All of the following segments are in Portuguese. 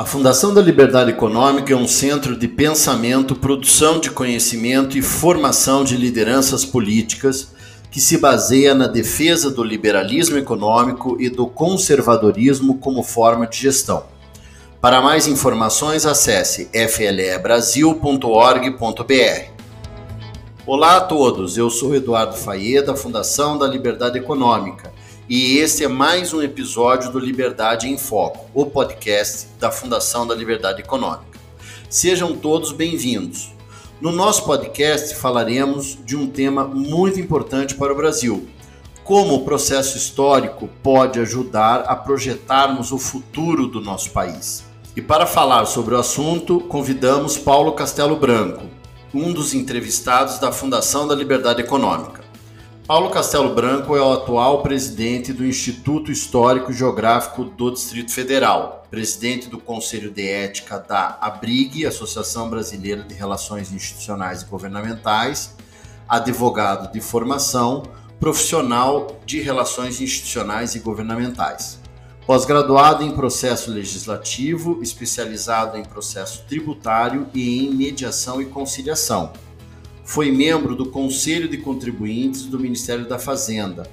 A Fundação da Liberdade Econômica é um centro de pensamento, produção de conhecimento e formação de lideranças políticas que se baseia na defesa do liberalismo econômico e do conservadorismo como forma de gestão. Para mais informações, acesse flebrasil.org.br. Olá a todos, eu sou Eduardo Faia, da Fundação da Liberdade Econômica, e este é mais um episódio do Liberdade em Foco, o podcast da Fundação da Liberdade Econômica. Sejam todos bem-vindos. No nosso podcast falaremos de um tema muito importante para o Brasil: como o processo histórico pode ajudar a projetarmos o futuro do nosso país. E para falar sobre o assunto, convidamos Paulo Castelo Branco, um dos entrevistados da Fundação da Liberdade Econômica. Paulo Castelo Branco é o atual presidente do Instituto Histórico e Geográfico do Distrito Federal, presidente do Conselho de Ética da ABRIG, Associação Brasileira de Relações Institucionais e Governamentais, advogado de formação, profissional de relações institucionais e governamentais. Pós-graduado em processo legislativo, especializado em processo tributário e em mediação e conciliação. Foi membro do Conselho de Contribuintes do Ministério da Fazenda,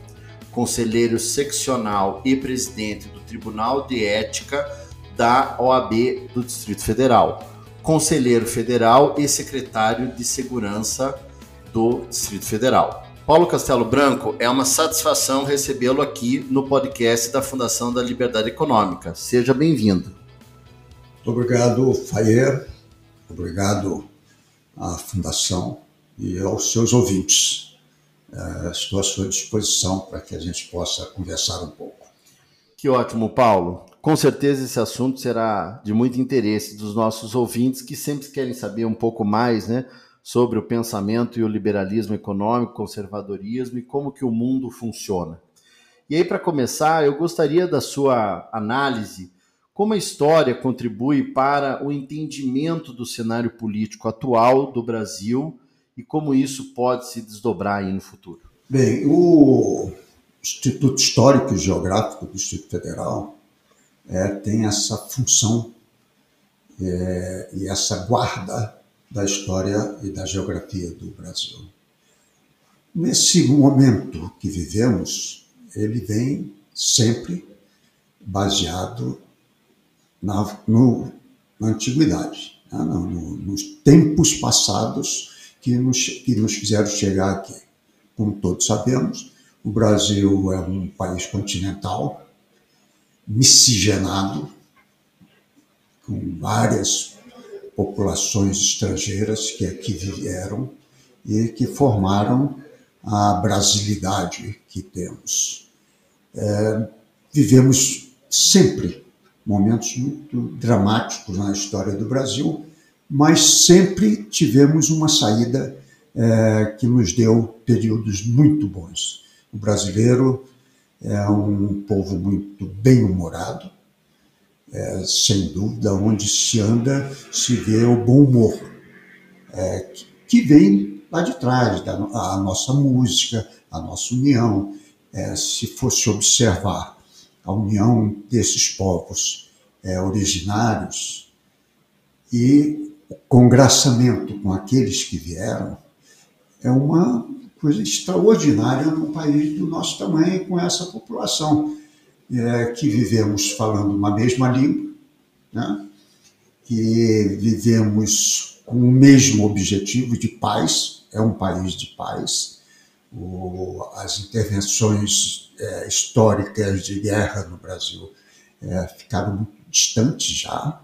conselheiro seccional e presidente do Tribunal de Ética da OAB do Distrito Federal, conselheiro federal e secretário de Segurança do Distrito Federal. Paulo Castelo Branco, é uma satisfação recebê-lo aqui no podcast da Fundação da Liberdade Econômica. Seja bem-vindo. Obrigado, Fayer. Obrigado à Fundação e aos seus ouvintes. Estou à sua disposição para que a gente possa conversar um pouco. Que ótimo, Paulo. Com certeza esse assunto será de muito interesse dos nossos ouvintes que sempre querem saber um pouco mais, né? sobre o pensamento e o liberalismo econômico, conservadorismo e como que o mundo funciona. E aí, para começar, eu gostaria da sua análise como a história contribui para o entendimento do cenário político atual do Brasil e como isso pode se desdobrar aí no futuro. Bem, o Instituto Histórico e Geográfico do Distrito Federal é, tem essa função é, e essa guarda da história e da geografia do Brasil. Nesse momento que vivemos, ele vem sempre baseado na, no, na antiguidade, né? no, no, nos tempos passados que nos, que nos fizeram chegar aqui. Como todos sabemos, o Brasil é um país continental, miscigenado, com várias populações estrangeiras que aqui vieram e que formaram a brasilidade que temos. É, vivemos sempre momentos muito dramáticos na história do Brasil, mas sempre tivemos uma saída é, que nos deu períodos muito bons. O brasileiro é um povo muito bem-humorado, é, sem dúvida, onde se anda, se vê o bom humor, é, que vem lá de trás, da a nossa música, a nossa união. É, se fosse observar a união desses povos é, originários e congraçamento com aqueles que vieram, é uma coisa extraordinária num país do nosso tamanho com essa população é, que vivemos falando uma mesma língua, né? que vivemos com o mesmo objetivo de paz, é um país de paz. O, as intervenções é, históricas de guerra no Brasil é, ficaram muito distantes já,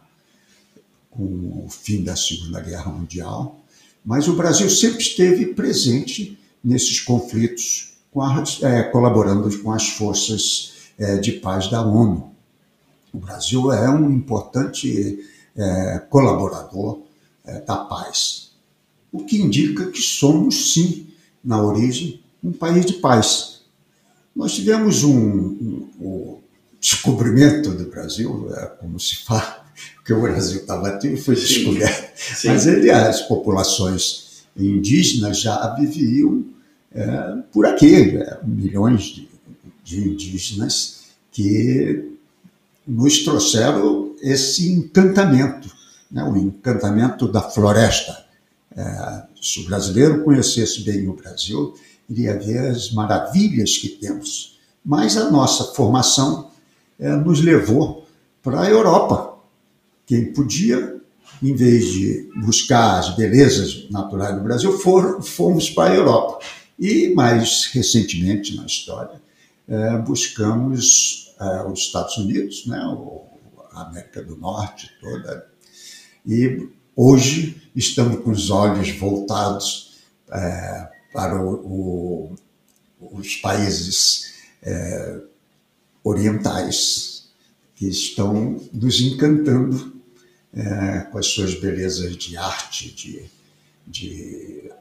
com o fim da Segunda Guerra Mundial, mas o Brasil sempre esteve presente nesses conflitos, as, é, colaborando com as forças é, de paz da ONU. O Brasil é um importante é, colaborador é, da paz, o que indica que somos, sim, na origem, um país de paz. Nós tivemos um, um, um descobrimento do Brasil, é, como se fala, que o Brasil estava ativo foi descoberto, sim. mas ele, as populações indígenas já viviam é, por aqui, é, milhões de de indígenas que nos trouxeram esse encantamento, né, o encantamento da floresta. É, se o brasileiro conhecesse bem o Brasil, iria ver as maravilhas que temos. Mas a nossa formação é, nos levou para a Europa. Quem podia, em vez de buscar as belezas naturais do Brasil, for, fomos para a Europa. E mais recentemente na história, é, buscamos é, os Estados Unidos, né, a América do Norte toda. E hoje estamos com os olhos voltados é, para o, o, os países orientais, que estão nos encantando é, com as suas belezas de arte, de, de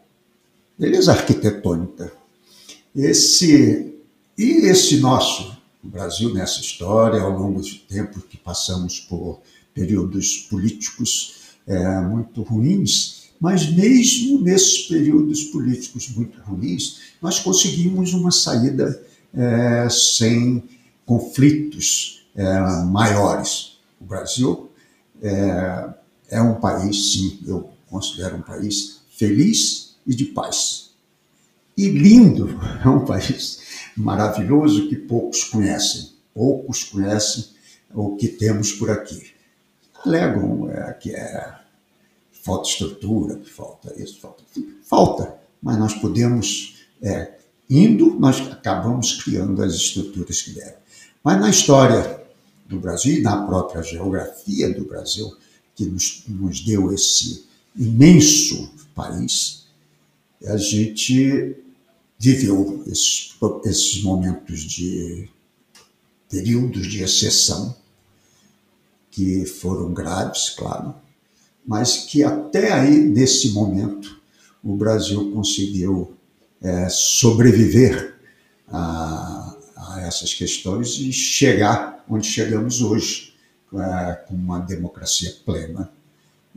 beleza arquitetônica. Esse, e esse nosso Brasil, nessa história, ao longo do tempo que passamos por períodos políticos é, muito ruins, mas mesmo nesses períodos políticos muito ruins, nós conseguimos uma saída é, sem conflitos é, maiores. O Brasil é, é um país, sim, eu considero um país feliz e de paz. E lindo, é um país maravilhoso que poucos conhecem. Poucos conhecem o que temos por aqui. Alegam é, que é falta estrutura, que falta isso, falta. Falta, mas nós podemos, é, indo, nós acabamos criando as estruturas que devem. Mas na história do Brasil e na própria geografia do Brasil, que nos, nos deu esse imenso país, a gente viveu esses, esses momentos de períodos de exceção que foram graves, claro, mas que até aí, nesse momento, o Brasil conseguiu é, sobreviver a, a, essas questões e chegar onde chegamos hoje, com uma democracia plena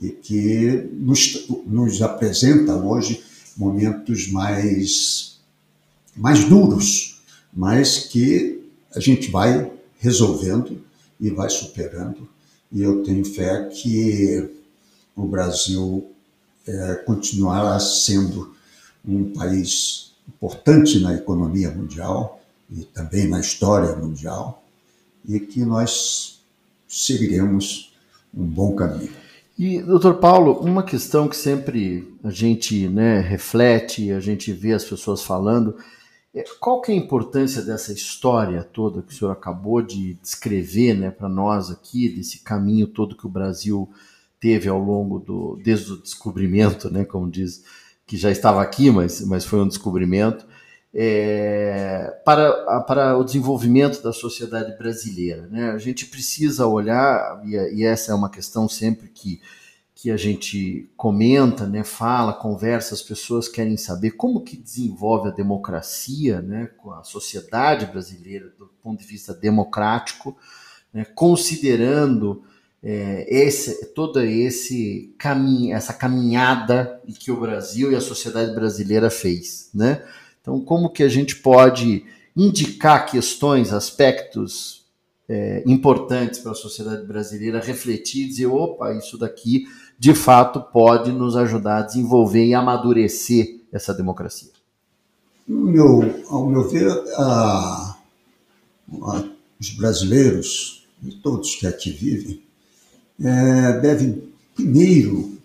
e que nos, nos apresenta hoje momentos mais, mais duros, mas que a gente vai resolvendo e vai superando. E eu tenho fé que o Brasil é, continuará sendo um país importante na economia mundial e também na história mundial, e que nós seguiremos um bom caminho. E, doutor Paulo, uma questão que sempre a gente né, reflete, a gente vê as pessoas falando, é qual que é a importância dessa história toda que o senhor acabou de descrever né, para nós aqui, desse caminho todo que o Brasil teve ao longo do desde o descobrimento, né, como diz, que já estava aqui, mas, mas foi um descobrimento, é, para, para o desenvolvimento da sociedade brasileira. Né? A gente precisa olhar, e, e, essa é uma questão sempre que, que a gente comenta, né, fala, conversa, as pessoas querem saber como que desenvolve a democracia, né, com a sociedade brasileira do ponto de vista democrático, né, considerando é, esse, toda esse caminho, essa caminhada que o Brasil e a sociedade brasileira fez, né? Então, como que a gente pode indicar questões, aspectos é, importantes para a sociedade brasileira refletir e dizer, opa, isso daqui de fato pode nos ajudar a desenvolver e amadurecer essa democracia? Meu, ao meu ver, a, a, os brasileiros e todos que aqui vivem é, devem primeiro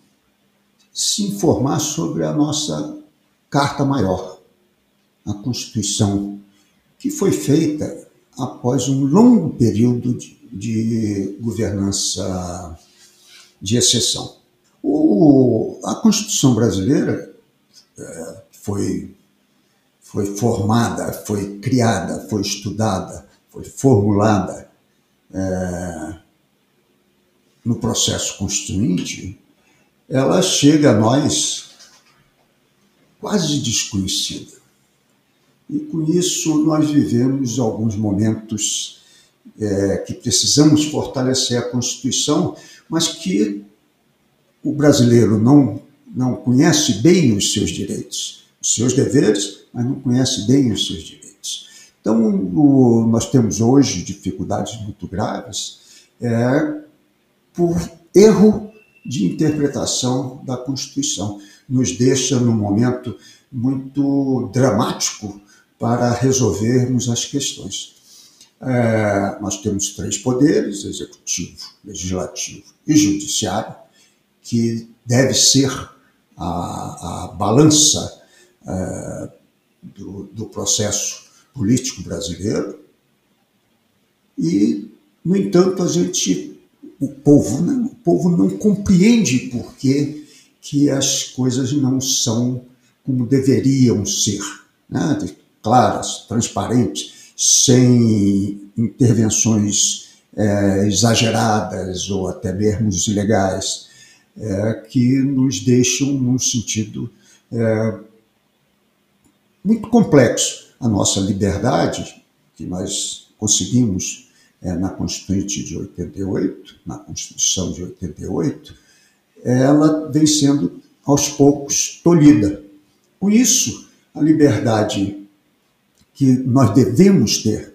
se informar sobre a nossa Carta Maior, a Constituição, que foi feita após um longo período de, de governança de exceção. O, a Constituição brasileira é, foi, foi formada, foi criada, foi estudada, foi formulada é, no processo constituinte, ela chega a nós quase desconhecida. E com isso nós vivemos alguns momentos é, que precisamos fortalecer a Constituição, mas que o brasileiro não, não conhece bem os seus direitos, os seus deveres, mas não conhece bem os seus direitos. Então, o, nós temos hoje dificuldades muito graves é, por erro de interpretação da Constituição. Nos deixa num momento muito dramático para resolvermos as questões. É, nós temos três poderes: executivo, legislativo e judiciário, que deve ser a, a balança é, do, do processo político brasileiro. E, no entanto, a gente, o povo, né, o povo não compreende por que, que as coisas não são como deveriam ser, né? Claras, transparentes, sem intervenções é, exageradas ou até mesmo ilegais, é, que nos deixam num sentido é, muito complexo. A nossa liberdade, que nós conseguimos é, na Constituinte de 88, na Constituição de 88, ela vem sendo aos poucos tolhida. Com isso, a liberdade que nós devemos ter,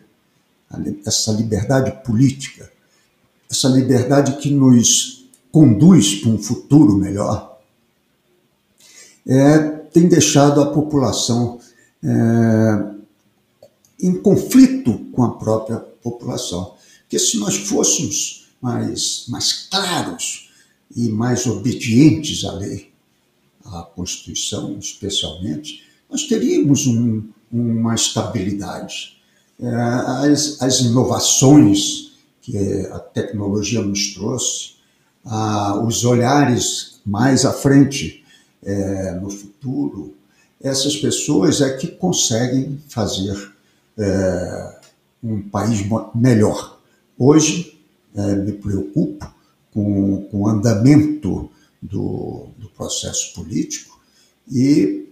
essa liberdade política, essa liberdade que nos conduz para um futuro melhor, é, tem deixado a população é, em conflito com a própria população. Porque se nós fôssemos mais, mais claros e mais obedientes à lei, à Constituição especialmente, nós teríamos um, uma estabilidade. É, as, as inovações que a tecnologia nos trouxe, os olhares mais à frente é, no futuro, essas pessoas é que conseguem fazer é, um país melhor. Hoje, me preocupo com, com o andamento do, do processo político e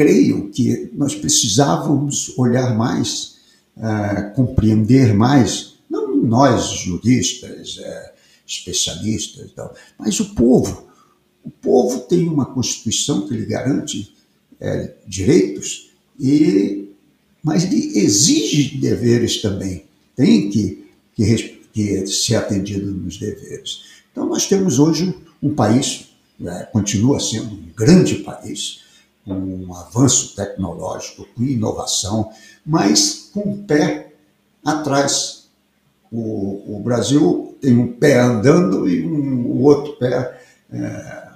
creio que nós precisávamos olhar mais, é, compreender mais, não nós juristas, é, especialistas, mas o povo. O povo tem uma Constituição que lhe garante é, direitos, e, mas ele exige deveres também. Tem que, que, que ser atendido nos deveres. Então, nós temos hoje um país, continua sendo um grande país, com avanço tecnológico, com inovação, mas com um pé atrás. O, o Brasil tem um pé andando e um, o outro pé é,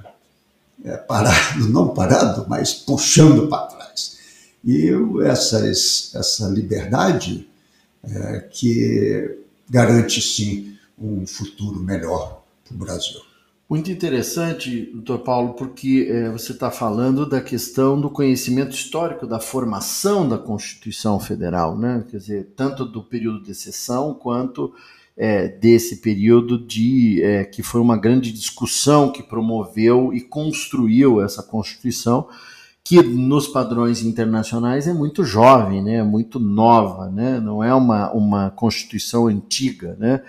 é, parado, não parado, mas puxando para trás. E essas, essa liberdade é, que garante, sim, um futuro melhor para o Brasil. Muito interessante, doutor Paulo, porque é, você está falando da questão do conhecimento histórico da formação da Constituição Federal, né? quer dizer, tanto do período de exceção quanto é, desse período de é, que foi uma grande discussão que promoveu e construiu essa Constituição, que nos padrões internacionais é muito jovem, né, muito nova, né, não é uma, uma Constituição antiga, né,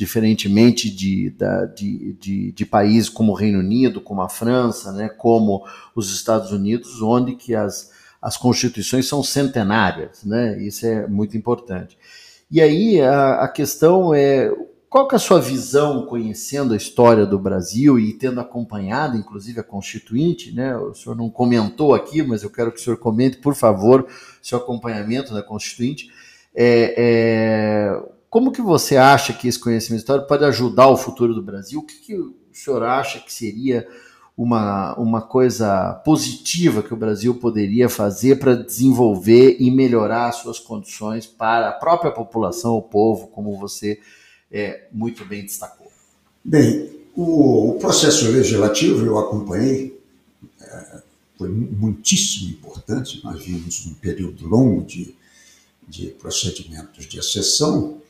diferentemente de, da, de, de, de países como o Reino Unido, como a França, né, como os Estados Unidos, onde que as, as constituições são centenárias, né, isso é muito importante. E aí a, a questão é qual que é a sua visão, conhecendo a história do Brasil e tendo acompanhado, inclusive, a Constituinte, né? O senhor não comentou aqui, mas eu quero que o senhor comente, por favor, seu acompanhamento da Constituinte. É, é, como que você acha que esse conhecimento histórico pode ajudar o futuro do Brasil? O que, que o senhor acha que seria uma, uma coisa positiva que o Brasil poderia fazer para desenvolver e melhorar suas condições para a própria população, o povo, como você é, muito bem destacou? Bem, o, o processo legislativo eu acompanhei, é, foi muitíssimo importante. Nós vimos um período longo de, de procedimentos de exceção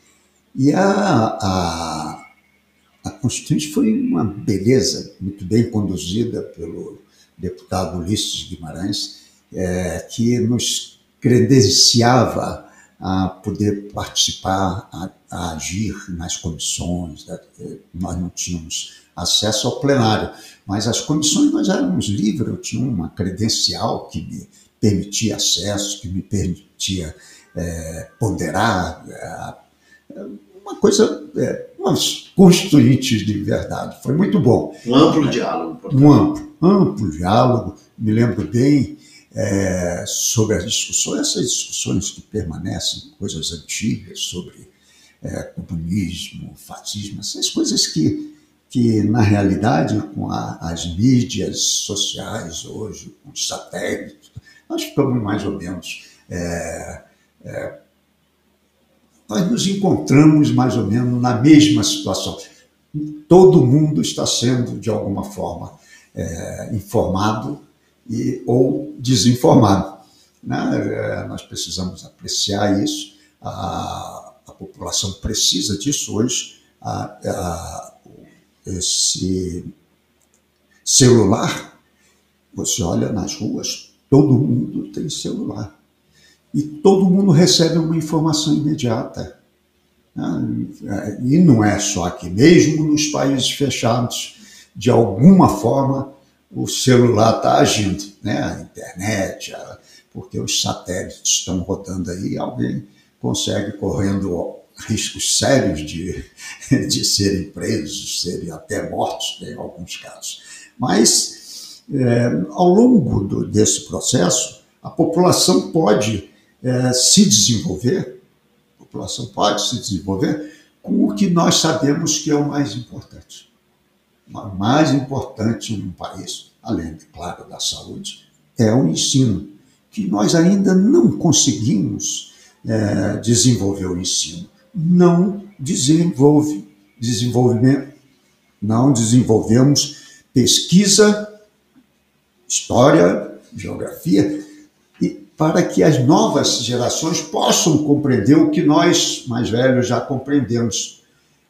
e a, a a Constituinte foi uma beleza, muito bem conduzida pelo deputado Ulisses Guimarães, é, que nos credenciava a poder participar, a, a agir nas comissões. Né? Nós não tínhamos acesso ao plenário, mas as comissões nós éramos livres, eu tinha uma credencial que me permitia acesso, que me permitia é, ponderar. É, uma coisa é, umas constituintes de verdade. Foi muito bom. Um amplo diálogo. Portanto. Um amplo, amplo diálogo. Me lembro bem é, sobre as discussões, essas discussões que permanecem, coisas antigas sobre é, comunismo, fascismo, essas coisas que, que na realidade, com a, as mídias sociais hoje, com os satélites, nós ficamos mais ou menos. É, é, nós nos encontramos mais ou menos na mesma situação. Todo mundo está sendo, de alguma forma, é, informado e, ou desinformado. Né? É, nós precisamos apreciar isso, a, a população precisa disso hoje. A, a, esse celular, você olha nas ruas, todo mundo tem celular. E todo mundo recebe uma informação imediata. Né? E não é só aqui, mesmo nos países fechados, de alguma forma o celular está agindo, né? a internet, porque os satélites estão rodando aí, alguém consegue correndo riscos sérios de, de serem presos, serem até mortos, em alguns casos. Mas, é, ao longo do, desse processo, a população pode é, se desenvolver, a população pode se desenvolver com o que nós sabemos que é o mais importante o mais importante num país, além, claro, da saúde, é o ensino, que nós ainda não conseguimos é, desenvolver o ensino. Não desenvolve desenvolvimento, não desenvolvemos pesquisa, história, geografia, para que as novas gerações possam compreender o que nós, mais velhos, já compreendemos.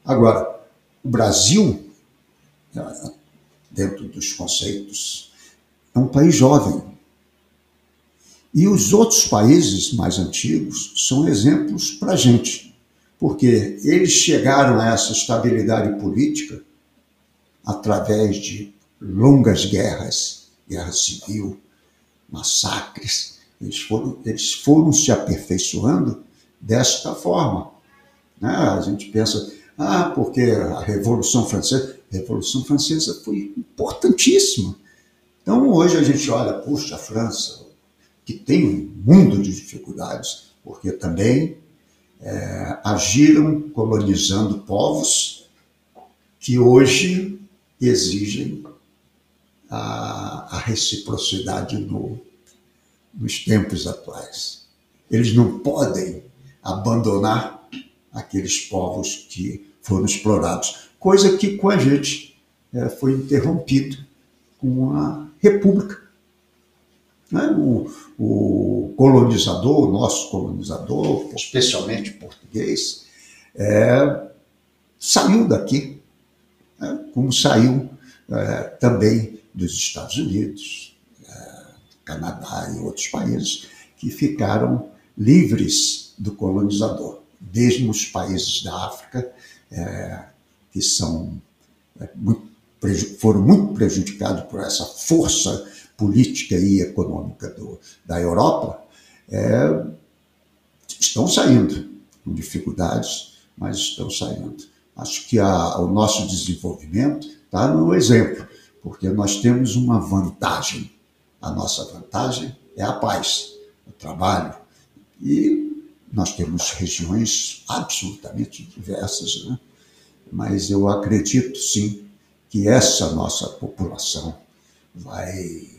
Agora, o Brasil dentro dos conceitos. É um país jovem. E os outros países mais antigos são exemplos para a gente, porque eles chegaram a essa estabilidade política através de longas guerras, guerra civil, massacres. Eles foram, eles foram se aperfeiçoando desta forma. Né? A gente pensa, ah, porque a Revolução Francesa. A Revolução Francesa foi importantíssima. Então, hoje a gente olha, puxa, a França, que tem um mundo de dificuldades, porque também é, agiram colonizando povos que hoje exigem a, a reciprocidade no, nos tempos atuais. Eles não podem abandonar aqueles povos que foram explorados, coisa que com a gente é, foi interrompido com a República. Né? O, o, colonizador, o nosso colonizador, especialmente português, é, saiu daqui, né? como saiu é, também dos Estados Unidos, Canadá e outros países que ficaram livres do colonizador mesmo os países da África, é, que são, é, muito, foram muito prejudicados por essa força política e econômica do, da Europa, é, estão saindo com dificuldades, mas estão saindo. Acho que a, o nosso desenvolvimento está no exemplo, porque nós temos uma vantagem. A nossa vantagem é a paz, o trabalho. E nós temos regiões absolutamente diversas, né? mas eu acredito sim que essa nossa população vai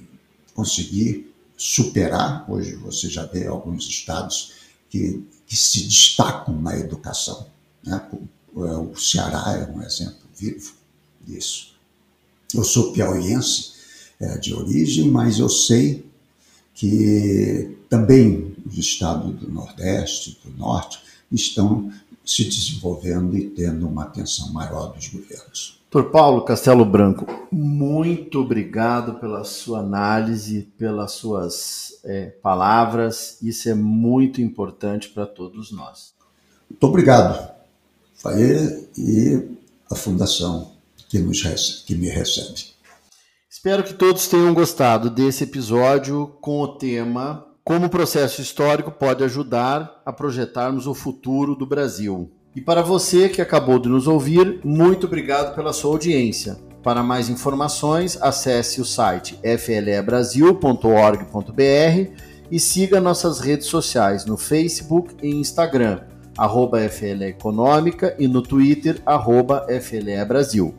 conseguir superar. Hoje você já vê alguns estados que, que se destacam na educação. Né? O Ceará é um exemplo vivo disso. Eu sou piauiense é, de origem, mas eu sei que também os estados do Nordeste, do Norte, estão se desenvolvendo e tendo uma atenção maior dos governos. Doutor Paulo Castelo Branco, muito obrigado pela sua análise, pelas suas é, palavras. Isso é muito importante para todos nós. Muito obrigado, Faê e a Fundação que, nos, que me recebe. Espero que todos tenham gostado desse episódio com o tema Como o processo histórico pode ajudar a projetarmos o futuro do Brasil. E para você que acabou de nos ouvir, muito obrigado pela sua audiência. Para mais informações, acesse o site flebrasil.org.br e siga nossas redes sociais no Facebook e Instagram, arroba FLE Econômica e no Twitter, arroba FLE Brasil.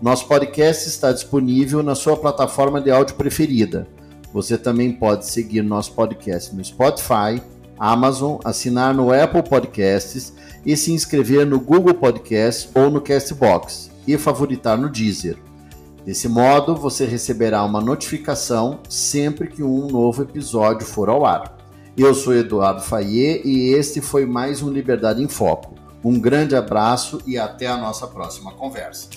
Nosso podcast está disponível na sua plataforma de áudio preferida. Você também pode seguir nosso podcast no Spotify, Amazon, assinar no Apple Podcasts e se inscrever no Google Podcasts ou no Castbox e favoritar no Deezer. Desse modo, você receberá uma notificação sempre que um novo episódio for ao ar. Eu sou Eduardo Fayet e este foi mais um Liberdade em Foco. Um grande abraço e até a nossa próxima conversa.